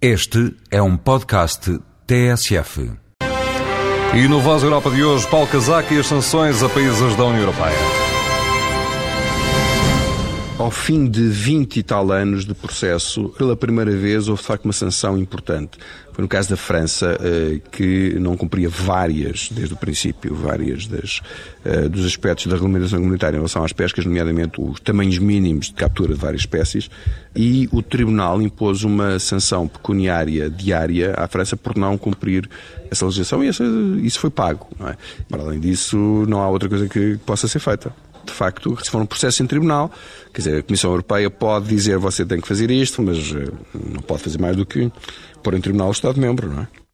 Este é um podcast TSF. E no Voz Europa de hoje, Paulo Casaco e as sanções a países da União Europeia. Ao fim de 20 e tal anos de processo, pela primeira vez houve de facto uma sanção importante. Foi no caso da França, eh, que não cumpria várias, desde o princípio, várias das, eh, dos aspectos da regulamentação comunitária em relação às pescas, nomeadamente os tamanhos mínimos de captura de várias espécies, e o Tribunal impôs uma sanção pecuniária diária à França por não cumprir essa legislação e isso foi pago. É? Para além disso, não há outra coisa que possa ser feita de facto, se for um processo em tribunal, quer dizer, a Comissão Europeia pode dizer você tem que fazer isto, mas eh, não pode fazer mais do que pôr em tribunal o Estado-membro, não é?